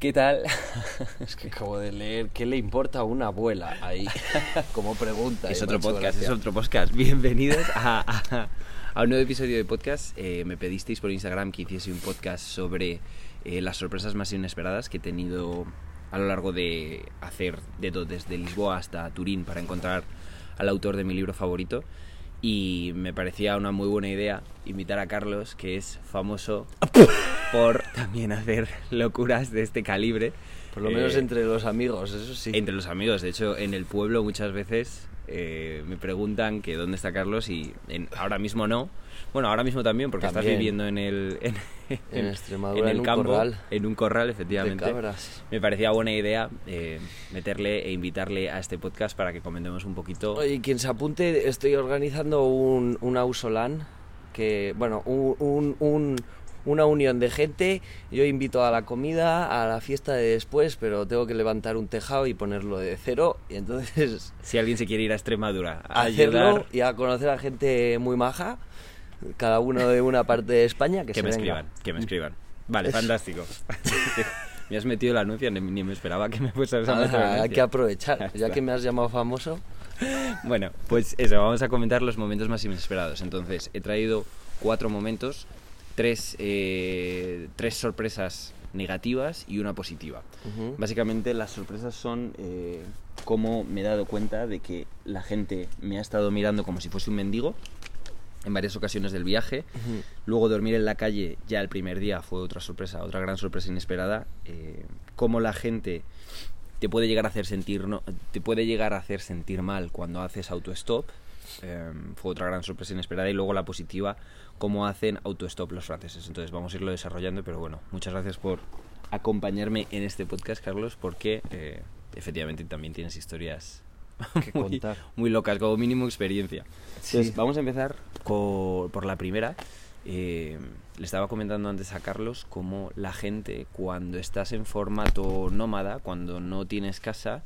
¿Qué tal? Es que acabo de leer ¿Qué le importa a una abuela? Ahí, como pregunta. Es y otro podcast, es otro podcast. Bienvenidos a, a- a un nuevo episodio de podcast. Eh, me pedisteis por Instagram que hiciese un podcast sobre eh, las sorpresas más inesperadas que he tenido a lo largo de hacer dedo desde Lisboa hasta Turín para encontrar al autor de mi libro favorito. Y me parecía una muy buena idea invitar a Carlos, que es famoso por también hacer locuras de este calibre. Por lo menos Eh, entre los amigos, eso sí. entre los amigos, de hecho, en el pueblo muchas veces eh, me preguntan que dónde está Carlos y en- ahora mismo no. Bueno, ahora mismo también, porque estás También. viviendo en el en, En Extremadura, el en un campo, corral. en un corral, de efectivamente. cabras. Me parecía buena idea eh, meterle e invitarle a este podcast para que comentemos un poquito. Oye, quien se apunte, estoy organizando un, un Ausolan, que, bueno, un, un- un- una unión de gente. Yo invito a la comida, a la fiesta de después, pero tengo que levantar un tejado y ponerlo de cero. Y entonces Si alguien se quiere ir a Extremadura a hacerlo ayudar, y a conocer a gente muy maja, cada uno de una parte de España, que, que se me venga. escriban, que me escriban. Vale, fantástico. me has metido el anuncio, ni, ni me esperaba que me fueras a Ah, hay que aprovechar, Ya que me has llamado famoso. Bueno, pues eso, vamos a comentar los momentos más inesperados. Entonces, he traído cuatro momentos, tres, eh, tres sorpresas negativas y una positiva. Básicamente las sorpresas son eh, cómo me he dado cuenta de que la gente me ha estado mirando como si fuese un mendigo en varias ocasiones del viaje. Luego dormir en la calle ya el primer día fue otra sorpresa, otra gran sorpresa inesperada. Eh, cómo la gente te puede llegar a hacer sentir no, te puede llegar a hacer sentir mal cuando haces autostop. Eh, fue otra gran sorpresa inesperada y luego la positiva cómo hacen autostop los franceses. Entonces vamos a irlo desarrollando, pero bueno, muchas gracias por acompañarme en este podcast, Carlos, porque eh, efectivamente también tienes historias Que muy, contar. muy locas, como mínimo experiencia. Sí. Entonces, vamos a empezar por la primera. Eh, le estaba comentando antes a Carlos cómo la gente, cuando estás en formato nómada, cuando no tienes casa,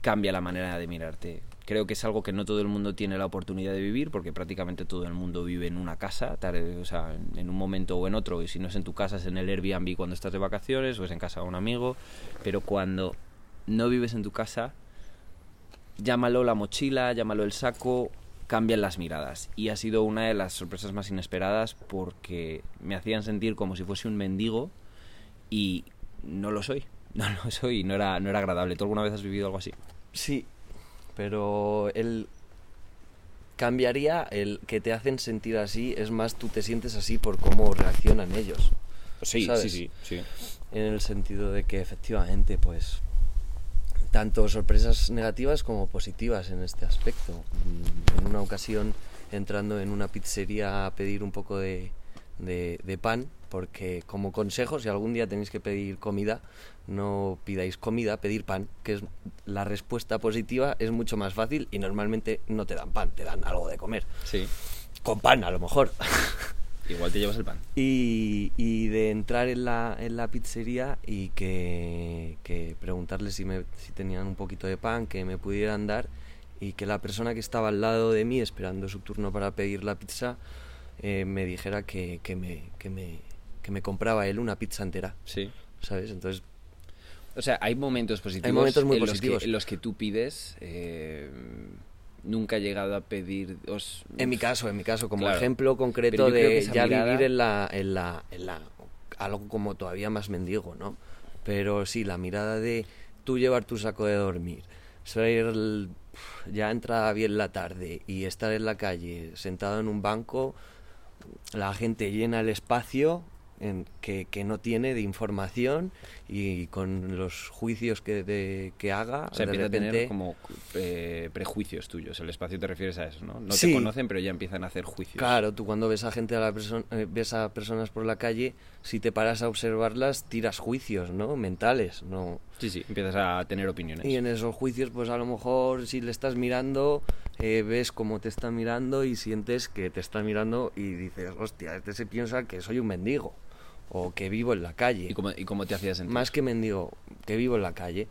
cambia la manera de mirarte. Creo que es algo que no todo el mundo tiene la oportunidad de vivir, porque prácticamente todo el mundo vive en una casa, tal- o sea, en- en un momento o en otro, y si no es en tu casa, es en el Airbnb cuando estás de vacaciones, o es en casa de un amigo, pero cuando no vives en tu casa, llámalo la mochila, llámalo el saco, cambian las miradas. Y ha sido una de las sorpresas más inesperadas porque me hacían sentir como si fuese un mendigo y no lo soy. No lo soy y no era, no era agradable. ¿Tú alguna vez has vivido algo así? Sí, pero el cambiaría el que te hacen sentir así, es más tú te sientes así por cómo reaccionan ellos. Sí, ¿Sabes? sí, sí, sí. En el sentido de que efectivamente, pues, tanto sorpresas negativas como positivas en este aspecto. Mm, En una ocasión, entrando en una pizzería a pedir un poco de, de- de pan, porque como consejo, si algún día tenéis que pedir comida, no pidáis comida, pedir pan, que es la respuesta positiva, es mucho más fácil y normalmente no te dan pan, te dan algo de comer. Sí. Con pan, a lo mejor. Igual te llevas el pan. Y, y de entrar en la, en la pizzería y que, que preguntarles si, me, si tenían un poquito de pan que me pudieran dar y que la persona que estaba al lado de mí esperando su turno para pedir la pizza eh, me dijera que, que, me, que, me, que me compraba él una pizza entera, Sí. ¿sabes? Entonces, O sea, hay momentos positivos, Hay momentos muy en, positivos. Los que, en los que tú pides. eh, nunca he llegado a pedir. os- en mi caso, en mi caso, como Claro. ejemplo concreto de ya mirada- vivir en la, en la, en la algo como todavía más mendigo, ¿no? Pero sí, la mirada de tú llevar tu saco de dormir, ser ya entra bien la tarde y estar en la calle sentado en un banco, la gente llena el espacio en que, que no tiene de información y con los juicios que, de- que haga, O sea, de empieza a tener repente... como eh, prejuicios tuyos. El espacio te refieres a eso, ¿no? No Sí. te conocen, pero ya empiezan a hacer juicios. Claro, tú cuando ves a gente a la eh, ves a personas por la calle, si te paras a observarlas, tiras juicios, ¿no? Mentales, ¿no? Sí, sí, empiezas a tener opiniones. Y en esos juicios, pues a lo mejor si le estás mirando, eh, ves cómo te está mirando y sientes que te está mirando y dices, hostia, este se piensa que soy un mendigo o que vivo en la calle. ¿Y cómo, y cómo te hacías sentir? Más que mendigo, que vivo en la calle.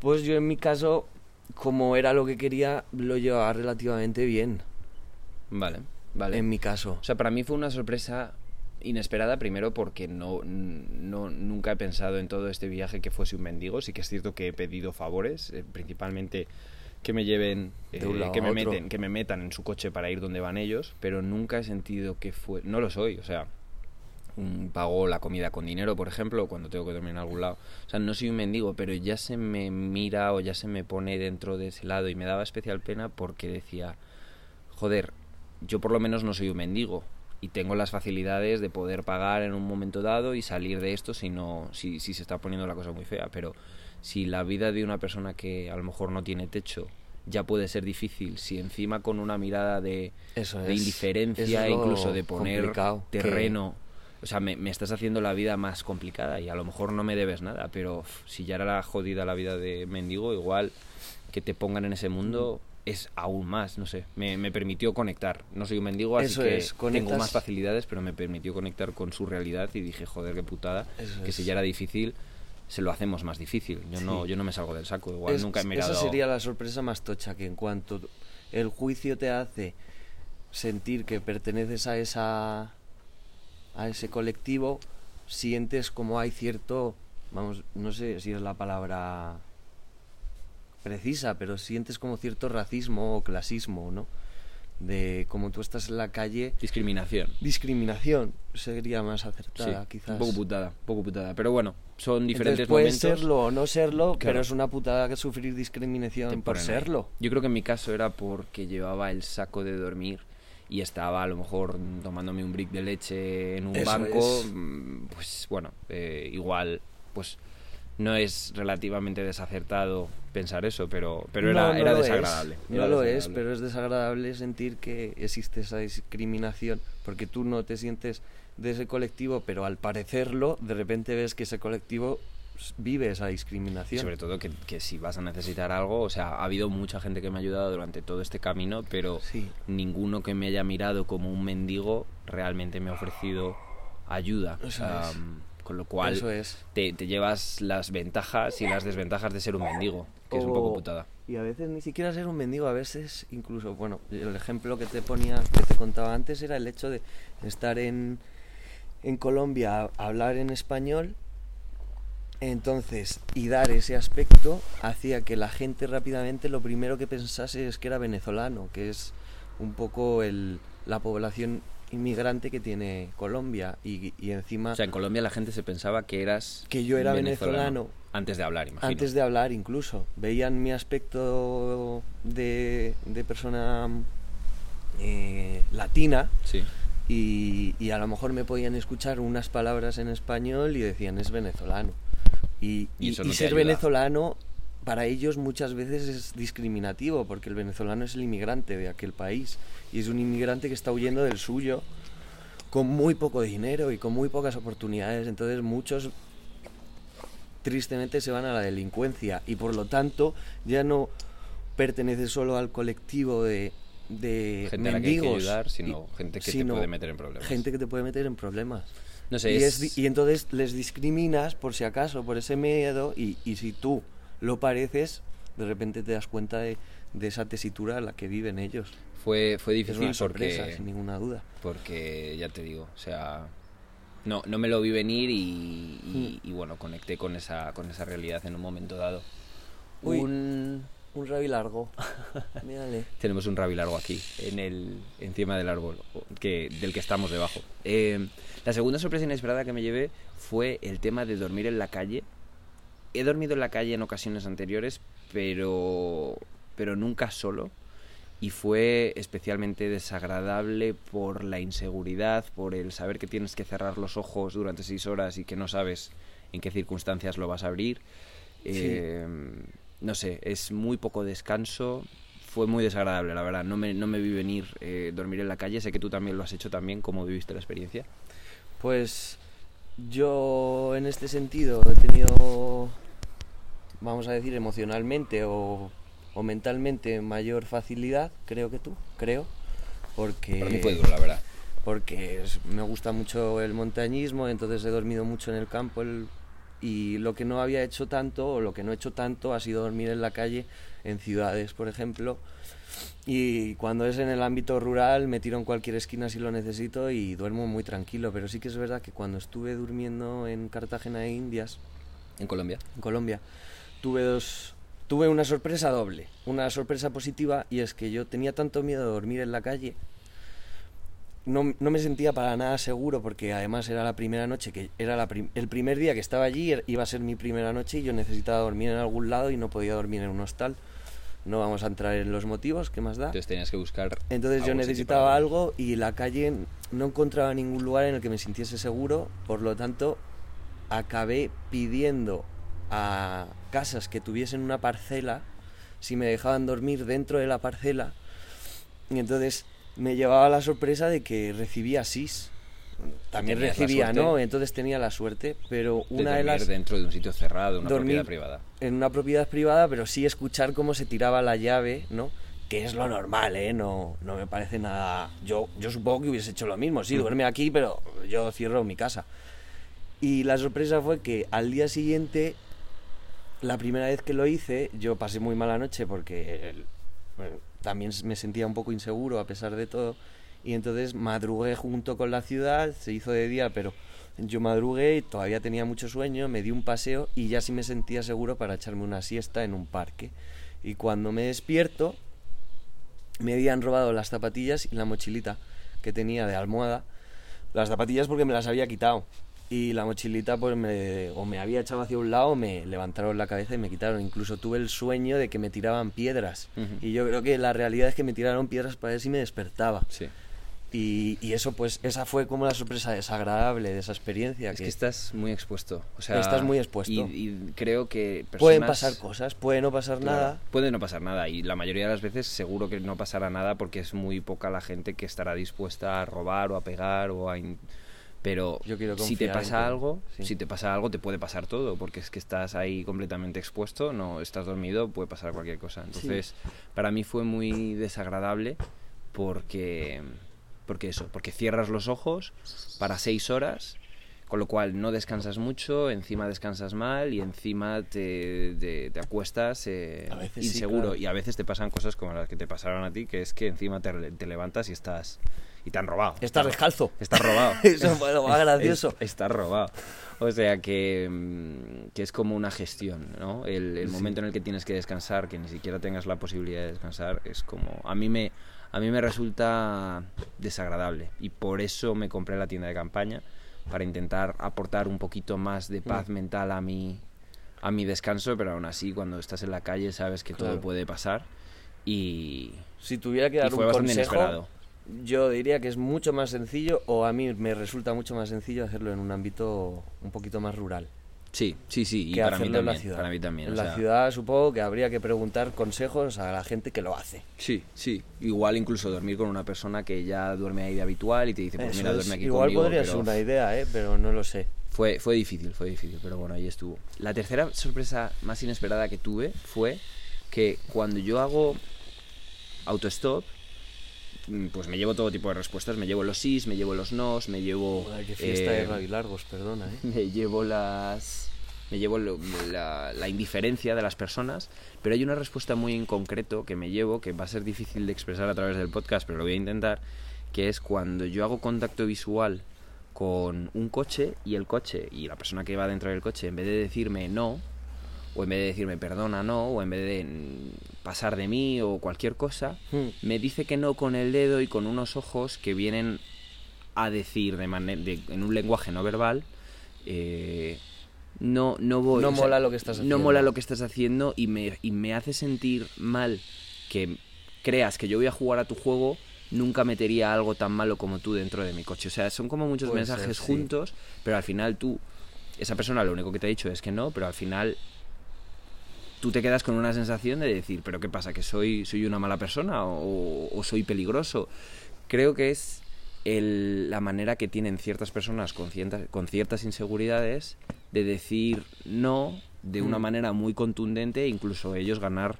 Pues yo en mi caso, como era lo que quería, lo llevaba relativamente bien, Vale, vale. en mi caso. O sea, para mí fue una sorpresa inesperada primero porque no, no nunca he pensado en todo este viaje que fuese un mendigo. Sí que es cierto que he pedido favores, eh, principalmente que me lleven, eh, que me otro. meten, que me metan en su coche para ir donde van ellos, pero nunca he sentido que fue, no lo soy, o sea, pago la comida con dinero, por ejemplo, cuando tengo que dormir en algún lado. O sea, no soy un mendigo, pero ya se me mira o ya se me pone dentro de ese lado y me daba especial pena porque decía, joder, yo por lo menos no soy un mendigo y tengo las facilidades de poder pagar en un momento dado y salir de esto si no si, si se está poniendo la cosa muy fea, pero si la vida de una persona que a lo mejor no tiene techo ya puede ser difícil, si encima con una mirada de, Eso de es. indiferencia, es lo incluso de poner terreno. O sea, me, me estás haciendo la vida más complicada y a lo mejor no me debes nada, pero si ya era la jodida la vida de mendigo, igual que te pongan en ese mundo es aún más, no sé. Me, me permitió conectar. No soy un mendigo, así Eso que es, tengo más facilidades, pero me permitió conectar con su realidad y dije, joder, qué putada, Eso que si ya era difícil, se lo hacemos más difícil. Yo no yo no me salgo del saco, igual Es- nunca he mirado... Esa sería la sorpresa más tocha, que en cuanto el juicio te hace sentir que perteneces a esa a ese colectivo, sientes como hay cierto, vamos, no sé si es la palabra precisa, pero sientes como cierto racismo o clasismo, ¿no? De como tú estás en la calle, Discriminación. discriminación sería más Sí, acertada, quizás. un poco putada, poco putada. Pero bueno, son Entonces diferentes puede momentos. serlo o no serlo, Claro. pero es una putada que sufrir discriminación por serlo. Yo creo que en mi caso era porque llevaba el saco de dormir y estaba a lo mejor tomándome un brick de leche en un Eso banco. es. mm, Pues bueno, eh, igual, pues no es relativamente desacertado pensar eso, pero, pero era, No, no era es. desagradable. No lo es, pero es desagradable sentir que existe esa discriminación, porque tú no te sientes de ese colectivo, pero al parecerlo, de repente ves que ese colectivo vive esa Y discriminación. sobre todo que, que si vas a necesitar algo, o sea, ha habido mucha gente que me ha ayudado durante todo este camino, pero Sí. ninguno que me haya mirado como un mendigo realmente me ha ofrecido ayuda. Eso Am, es. con lo cual Eso es. te, te llevas las ventajas y las desventajas de ser un mendigo, que es un poco putada. Y a veces ni siquiera ser un mendigo, a veces incluso, bueno, el ejemplo que te ponía, que te contaba antes era el hecho de estar en, en Colombia, a- hablar en español, entonces, y dar ese aspecto hacía que la gente rápidamente lo primero que pensase es que era venezolano, que es un poco el, la población inmigrante que tiene Colombia y, y encima O sea, en Colombia la gente se pensaba que eras que yo era venezolano antes de hablar, imagino. antes de hablar incluso. Veían mi aspecto de, de persona eh, latina Sí. y, y a lo mejor me podían escuchar unas palabras en español y decían es venezolano. Y, Y ser venezolano para ellos muchas veces es discriminativo porque el venezolano es el inmigrante de aquel país y es un inmigrante que está huyendo del suyo con muy poco dinero y con muy pocas oportunidades. Entonces muchos tristemente se van a la delincuencia y por lo tanto ya no pertenece solo al colectivo de, de Gente a la que hay que mendigos, ayudar, sino y- gente que te sino puede meter en problemas. Gente que te puede meter en problemas. No sé, y, es- es y entonces les discriminas por si acaso, por ese miedo, y, y si tú lo pareces, de repente te das cuenta de, de esa tesitura en la que viven ellos. fue, fue Es difícil una sorpresa, porque... sin ninguna duda. porque ya te digo, o sea, no, no me lo vi venir y, y- Mm. y, bueno, conecté con esa, con esa realidad en un momento dado. Uy. Un, Un rabi largo. Mírale. tenemos un rabi largo aquí, en el, encima del árbol, que, del que estamos debajo. Eh, la segunda sorpresa inesperada que me llevé fue el tema de dormir en la calle. He dormido en la calle en ocasiones anteriores, pero, pero nunca solo. Y fue especialmente desagradable por la inseguridad, por el saber que tienes que cerrar los ojos durante seis horas y que no sabes en qué circunstancias lo vas a abrir. Eh, no sé, es muy poco descanso. Fue muy desagradable, la verdad. No me, no me vi venir eh, dormir en la calle. Sé que tú también lo has hecho también. ¿Cómo viviste la experiencia? Pues yo en este sentido he tenido, vamos a decir, emocionalmente o, o mentalmente mayor facilidad, creo que tú, creo, porque, Para mí fue duro, la verdad. porque me gusta mucho el montañismo, entonces he dormido mucho en el campo el, y lo que no había hecho tanto o lo que no he hecho tanto ha sido dormir en la calle en ciudades, por ejemplo. Y cuando es en el ámbito rural me tiro en cualquier esquina si lo necesito y duermo muy tranquilo, pero sí que es verdad que cuando estuve durmiendo en Cartagena de Indias, En Colombia. en Colombia, tuve dos tuve una sorpresa doble, una sorpresa positiva y es que yo tenía tanto miedo de dormir en la calle no, no me sentía para nada seguro porque además era la primera noche, que era la prim- el primer día que estaba allí, er- iba a ser mi primera noche y yo necesitaba dormir en algún lado y no podía dormir en un hostal. No vamos a entrar en los motivos, ¿qué más da? Entonces tenías que buscar. Entonces yo necesitaba algo y la calle no encontraba ningún lugar en el que me sintiese seguro, por lo tanto acabé pidiendo a casas que tuviesen una parcela si me dejaban dormir dentro de la parcela y entonces me llevaba la sorpresa de que recibía SIS. También recibía, ¿no? Entonces tenía la suerte, pero una de las dentro de un sitio cerrado, una dormir propiedad privada. en una propiedad privada, pero sí escuchar cómo se tiraba la llave, ¿no? Que es lo normal, ¿eh? No, no me parece nada... Yo, yo supongo que hubiese hecho lo mismo. Sí, duerme aquí, pero yo cierro mi casa. Y la sorpresa fue que al día siguiente, la primera vez que lo hice, yo pasé muy mala noche porque el- bueno, también me sentía un poco inseguro a pesar de todo. Y entonces madrugué junto con la ciudad, se hizo de día, pero yo madrugué y todavía tenía mucho sueño, me di un paseo y ya sí me sentía seguro para echarme una siesta en un parque. Y cuando me despierto, me habían robado las zapatillas y la mochilita que tenía de almohada. Las zapatillas porque me las había quitado. Y la mochilita pues me, o me había echado hacia un lado o me levantaron la cabeza y me quitaron. Incluso tuve el sueño de que me tiraban piedras. Ujú. Y yo creo que la realidad es que me tiraron piedras para ver si me despertaba. Sí. Y, y eso pues, esa fue como la sorpresa desagradable de esa experiencia. Es que que estás muy expuesto. O sea, Estás muy expuesto. Y, y creo que Pueden personas- pasar cosas, puede no pasar Claro, nada. Puede no pasar nada y la mayoría de las veces seguro que no pasará nada porque es muy poca la gente que estará dispuesta a robar o a pegar o a... in- Pero Yo si te pasa algo, sí. si te pasa algo te puede pasar todo porque es que estás ahí completamente expuesto, no estás dormido, puede pasar cualquier cosa. Entonces, para mí fue muy desagradable porque porque eso, porque cierras los ojos para seis horas con lo cual no descansas mucho, encima descansas mal y encima te, te, te acuestas eh, sí, inseguro. claro. Y a veces te pasan cosas como las que te pasaron a ti, que es que encima te, te levantas y estás y te han robado. Estás descalzo. Estás robado. Eso fue lo más gracioso. Es- estás robado. O sea que, mm, que es como una gestión, ¿no? El, el Sí. momento en el que tienes que descansar, que ni siquiera tengas la posibilidad de descansar, es como... A mí me, a mí me resulta desagradable y por eso me compré la tienda de campaña para intentar aportar un poquito más de paz Mm. mental a mi, a mi descanso, pero aún así cuando estás en la calle sabes que todo puede pasar y, Si tuviera que dar fue un consejo, inesperado. Yo diría que es mucho más sencillo, o a mí me resulta mucho más sencillo hacerlo en un ámbito un poquito más rural. Sí, sí, sí, y que para mí hacerlo en también. la ciudad. Para mí también. En o la sea, ciudad supongo que habría que preguntar consejos a la gente que lo hace. Sí, sí. Igual incluso dormir con una persona que ya duerme ahí de habitual y te dice, pues Eso mira, es- duerme aquí igual conmigo. podría pero ser una idea, ¿eh? pero no lo sé. Fue, fue difícil, fue difícil, pero bueno, ahí estuvo. La tercera sorpresa más inesperada que tuve fue que cuando yo hago autostop, pues me llevo todo tipo de respuestas. Me llevo los sís, me llevo los nos, me llevo... Qué fiesta eh, de Rabilargos, perdona, ¿eh? me llevo las me llevo lo- la, la indiferencia de las personas pero hay una respuesta muy en concreto que me llevo que va a ser difícil de expresar a través del podcast pero lo voy a intentar que es cuando yo hago contacto visual con un coche y el coche y la persona que va dentro del coche en vez de decirme no o en vez de decirme perdona no o en vez de mm, pasar de mí o cualquier cosa Hmm. me dice que no con el dedo y con unos ojos que vienen a decir de de- en un lenguaje no verbal eh, no no voy No o sea, mola lo que estás no haciendo. mola lo que estás haciendo y me, y me hace sentir mal que creas que yo voy a jugar a tu juego nunca metería algo tan malo como tú dentro de mi coche o sea son como muchos Puede ser, mensajes sí. juntos pero al final tú esa persona lo único que te ha dicho es que no pero al final tú te quedas con una sensación de decir, pero ¿qué pasa? ¿Que soy, soy una mala persona o, o soy peligroso? Creo que es el- la manera que tienen ciertas personas con ciertas, con ciertas inseguridades de decir no de una Mm. manera muy contundente e incluso ellos ganar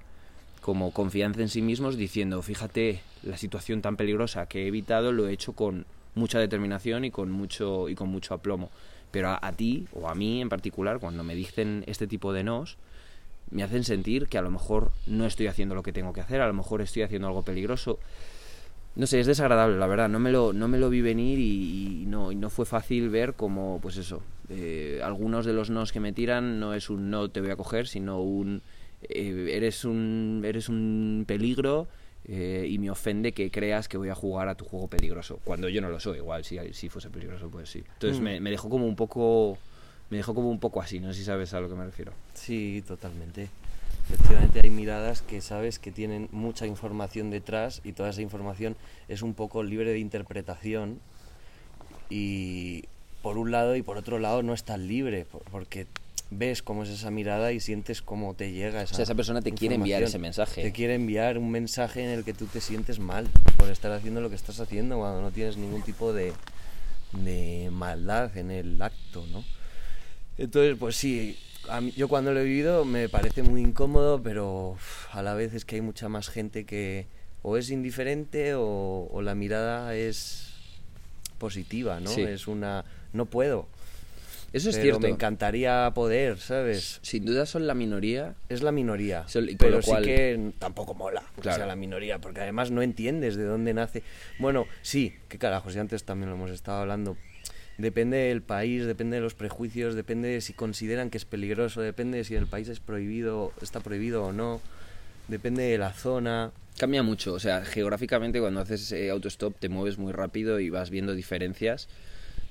como confianza en sí mismos diciendo, fíjate, la situación tan peligrosa que he evitado lo he hecho con mucha determinación y con mucho, y con mucho aplomo. Pero a, a ti, o a mí en particular, cuando me dicen este tipo de nos, me hacen sentir que a lo mejor no estoy haciendo lo que tengo que hacer, a lo mejor estoy haciendo algo peligroso. No sé, es desagradable, la verdad. No me lo, no me lo vi venir y, y no, y no fue fácil ver como, pues eso, eh, algunos de los nos que me tiran no es un no te voy a coger, sino un eh, eres un eres un peligro eh, y me ofende que creas que voy a jugar a tu juego peligroso. Cuando yo no lo soy, igual si, si fuese peligroso, pues sí. Entonces Mm. me, me dejó como un poco me dejó como un poco así, no sé si sabes a lo que me refiero. Sí, totalmente. Efectivamente hay miradas que sabes que tienen mucha información detrás y toda esa información es un poco libre de interpretación y por un lado y por otro lado no es tan libre por- porque ves cómo es esa mirada y sientes cómo te llega esa O sea, esa persona te quiere enviar ese mensaje. Te quiere enviar un mensaje en el que tú te sientes mal por estar haciendo lo que estás haciendo cuando no tienes ningún tipo de, de maldad en el acto, ¿no? Entonces, pues sí, a mí- yo cuando lo he vivido me parece muy incómodo, pero uf, a la vez es que hay mucha más gente que o es indiferente o, o la mirada es positiva, ¿no? Sí. Es una... no puedo. Eso es pero cierto. me encantaría poder, ¿sabes? Sin duda son la minoría. Es la minoría, pero cual- sí que tampoco mola que Claro. sea la minoría, porque además no entiendes de dónde nace. Bueno, sí, qué carajos, y antes también lo hemos estado hablando. Depende del país, depende de los prejuicios, depende de si consideran que es peligroso, depende de si en el país es prohibido, está prohibido o no, depende de la zona. Cambia mucho, o sea, geográficamente cuando haces eh, autostop te mueves muy rápido y vas viendo diferencias.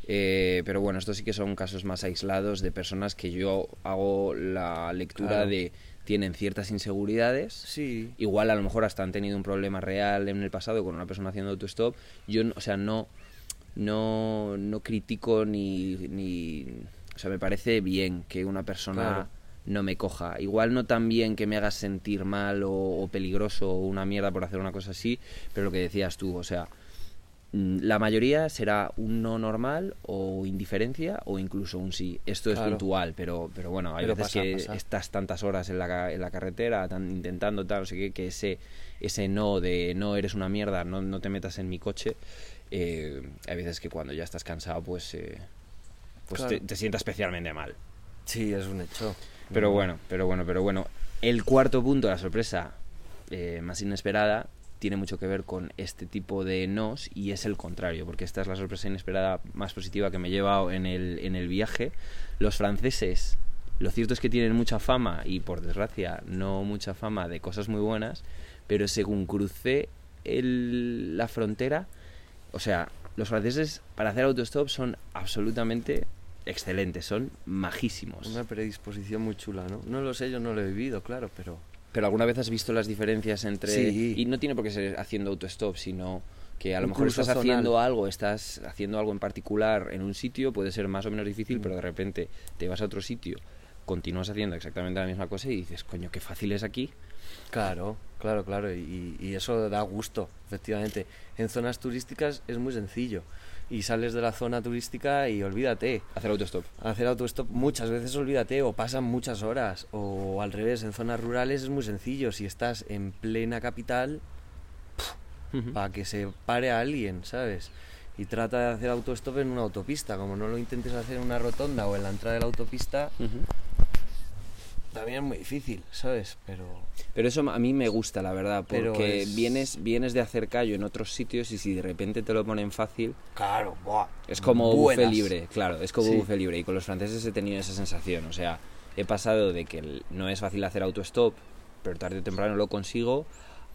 Eh, pero bueno, estos sí que son casos más aislados de personas que yo hago la lectura Claro. de tienen ciertas inseguridades. Sí, Igual a lo mejor hasta han tenido un problema real en el pasado con una persona haciendo autostop. Yo, o sea, no, no, no critico ni, ni... O sea, me parece bien que una persona Claro. no me coja. Igual no tan bien que me hagas sentir mal o, o peligroso o una mierda por hacer una cosa así, pero lo que decías tú, o sea, mm, la mayoría será un no normal o indiferencia o incluso un sí. Esto es puntual, pero, pero bueno, hay Pero veces pasa, que pasa. estás tantas horas en la, en la carretera tan, intentando tal, no sé qué, que ese, ese no de no eres una mierda, no, no te metas en mi coche, eh, hay veces que cuando ya estás cansado, pues, eh, pues Claro. te, te sientas especialmente mal. sí, es un hecho. Pero No, bueno, pero bueno, pero bueno. El cuarto punto, la sorpresa eh, más inesperada, tiene mucho que ver con este tipo de nos y es el contrario, porque esta es la sorpresa inesperada más positiva que me he llevado en el, en el viaje. Los franceses, lo cierto es que tienen mucha fama y por desgracia no mucha fama de cosas muy buenas, pero según crucé el- la frontera, o sea, los franceses para hacer autostop son absolutamente excelentes, son majísimos. Una predisposición muy chula, ¿no? No lo sé, yo no lo he vivido, claro, pero... Pero alguna vez has visto las diferencias entre... Sí. Y no tiene por qué ser haciendo autostop, sino que a lo mejor estás zonal. haciendo algo, estás haciendo algo en particular en un sitio, puede ser más o menos difícil, Mm. pero de repente te vas a otro sitio, continúas haciendo exactamente la misma cosa y dices, coño, qué fácil es aquí. Claro, claro, claro, y, y eso da gusto, efectivamente. En zonas turísticas es muy sencillo. Y sales de la zona turística y olvídate. Hacer autostop. Hacer autostop muchas veces olvídate, o pasan muchas horas, o al revés, en zonas rurales es muy sencillo. Si estás en plena capital, para que se pare a alguien, ¿sabes? Y trata de hacer autostop en una autopista. Como no lo intentes hacer en una rotonda o en la entrada de la autopista. También es muy difícil, ¿sabes? Pero Pero eso a mí me gusta, la verdad, porque es- vienes, vienes de hacer callo en otros sitios y si de repente te lo ponen fácil, claro, buah, Es como buenas. buffet libre, claro, es como Sí. buffet libre. Y con los franceses he tenido esa sensación. O sea, he pasado de que no es fácil hacer autostop, pero tarde o temprano lo consigo,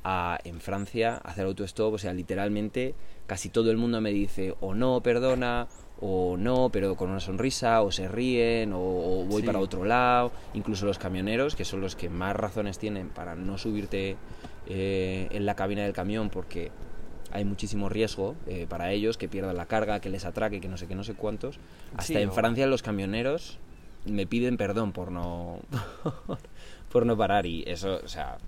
a en Francia hacer autostop. O sea, literalmente casi todo el mundo me dice o no, perdona, o no, pero con una sonrisa, o se ríen, o, o voy Sí. para otro lado. Incluso los camioneros, que son los que más razones tienen para no subirte eh, en la cabina del camión porque hay muchísimo riesgo eh, para ellos, que pierdan la carga, que les atraque, que no sé qué, no sé cuántos. Hasta Sí, en o- Francia los camioneros me piden perdón por no por no parar y eso, o sea,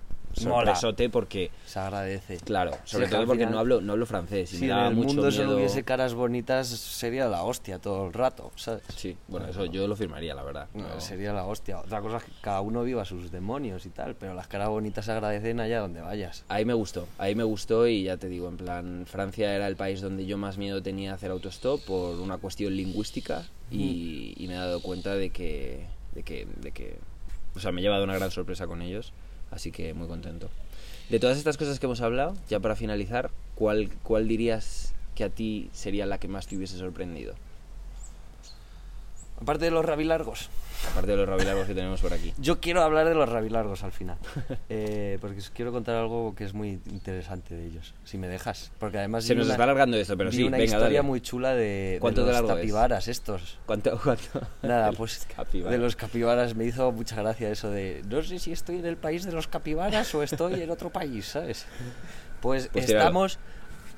Mola. sorpresote porque, Se agradece. claro, sobre todo porque final- no hablo, no hablo francés y Si me en el mucho mundo solo miedo- hubiese caras bonitas, sería la hostia todo el rato, ¿sabes? Sí, bueno, eso yo lo firmaría, la verdad. No, No- Sería la hostia. Otra cosa es que cada uno viva sus demonios y tal, pero las caras bonitas se agradecen allá donde vayas. Ahí me gustó, ahí me gustó y ya te digo, en plan, Francia era el país donde yo más miedo tenía a hacer autostop por una cuestión lingüística y, y me he dado cuenta de que, de que, de que, o sea, me he llevado una gran sorpresa con ellos, así que muy contento. De todas estas cosas que hemos hablado, ya para finalizar, ¿cuál, cuál dirías que a ti sería la que más te hubiese sorprendido? Aparte de los rabilargos, Aparte de los rabilargos que tenemos por aquí. yo quiero hablar de los rabilargos al final. Eh, porque os quiero contar algo que es muy interesante de ellos, si me dejas. Porque además Se nos una- está alargando esto, pero sí, una venga, historia dale. muy chula de, ¿Cuánto de los es? capibaras estos. ¿Cuánto, cuánto? Nada, pues de los capibaras me hizo mucha gracia eso de no sé si estoy en el país de los capibaras o estoy en otro país, ¿sabes? Pues, Pues estamos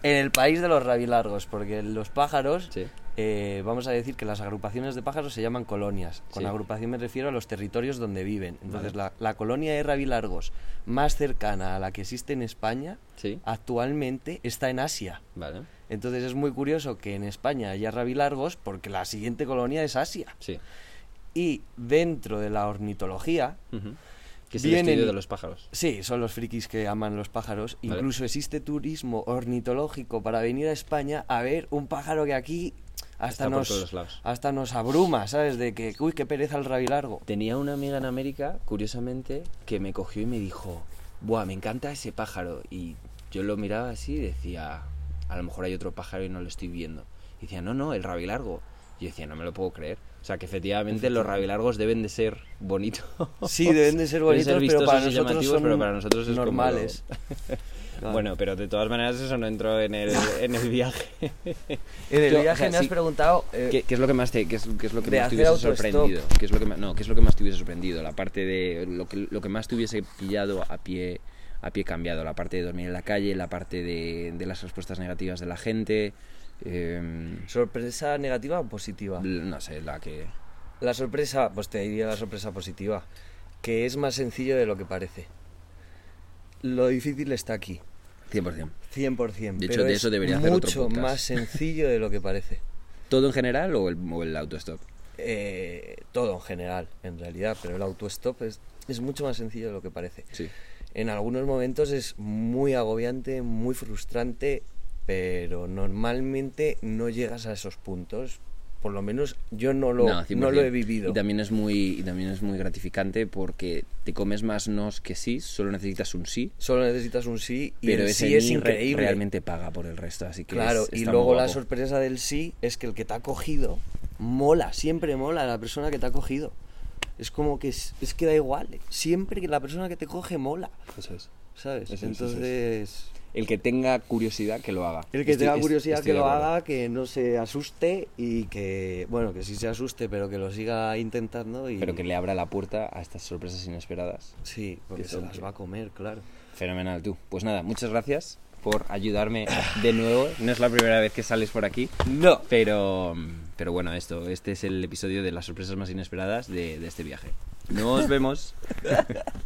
en el país de los rabilargos, porque los pájaros, Sí. Eh, vamos a decir que las agrupaciones de pájaros se llaman colonias. Con Sí. agrupación me refiero a los territorios donde viven. Entonces Vale. la, la colonia de rabilargos más cercana a la que existe en España Sí, actualmente está en Asia. vale. Entonces es muy curioso que en España haya rabilargos porque la siguiente colonia es Asia. Sí. Y dentro de la ornitología. Que es el Vienen- estudio de los pájaros. sí, son los frikis que aman los pájaros. Vale. Incluso existe turismo ornitológico para venir a España a ver un pájaro que aquí hasta nos, hasta nos abruma, ¿sabes? De que, uy, qué pereza el rabilargo. Tenía una amiga en América, curiosamente, que me cogió y me dijo, Buah, me encanta ese pájaro. Y yo lo miraba así y decía, a lo mejor hay otro pájaro y no lo estoy viendo. Y decía, no, no, el rabilargo. Y yo decía, no me lo puedo creer. O sea, que efectivamente los rabilargos deben de ser bonitos. Sí, deben de ser Deben bonitos, pero para nosotros son pero para nosotros es como normales. Claro. Bueno, pero de todas maneras eso no entró en el, en el viaje. En el Yo, o viaje sea, me has sí. preguntado... eh, ¿Qué, qué es lo que más te, qué es, qué es lo que más te hubiese sorprendido? ¿Qué es lo que más, no, ¿qué es lo que más te hubiese sorprendido? La parte de lo que, lo que más te hubiese pillado a pie a pie cambiado, la parte de dormir en la calle, la parte de, de las respuestas negativas de la gente, eh, ¿Sorpresa negativa o positiva? no sé, la que La sorpresa, pues te diría la sorpresa positiva, que es más sencillo de lo que parece. Lo difícil está aquí, 100%. 100%. De hecho, pero de es eso debería hacer otro mucho más sencillo de lo que parece. ¿Todo en general o el, o el autostop? Eh, todo en general, en realidad, pero el autostop es, es mucho más sencillo de lo que parece. Sí. En algunos momentos es muy agobiante, muy frustrante, pero normalmente no llegas a esos puntos. Por lo menos yo no lo, No, no, 100%. lo he vivido. Y también es muy y también es muy gratificante porque te comes más nos que sí, solo necesitas un sí, Solo necesitas un sí y pero el ese sí es ni re- increíble. realmente paga por el resto, así que Claro, es- y luego la sorpresa del sí es que el que te ha cogido mola, siempre mola la persona que te ha cogido. Es como que es, es que da igual, siempre que la persona que te coge mola, Eso es. ¿sabes? Eso es, eso es. Entonces, El que tenga curiosidad que lo haga. el que Estoy- tenga curiosidad estoy que lo haga, que no se asuste y que, bueno, que sí se asuste, pero que lo siga intentando y... Pero que le abra la puerta a estas sorpresas inesperadas. Sí, porque que se las va a comer, claro. Fenomenal, tú. Pues nada, muchas gracias por ayudarme de nuevo. No es la primera vez que sales por aquí. No. Pero, pero bueno, esto, este es el episodio de las sorpresas más inesperadas de, de este viaje. Nos vemos.